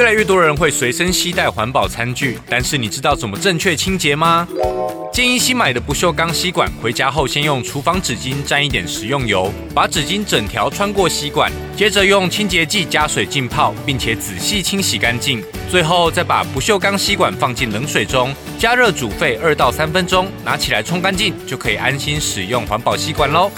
越来越多人会随身携带环保餐具但是你知道怎么正确清洁吗？建议新买的不锈钢吸管回家后先用厨房纸巾沾一点食用油把纸巾整条穿过吸管接着用清洁剂加水浸泡并且仔细清洗干净最后再把不锈钢吸管放进冷水中加热煮沸二到三分钟拿起来冲干净就可以安心使用环保吸管喽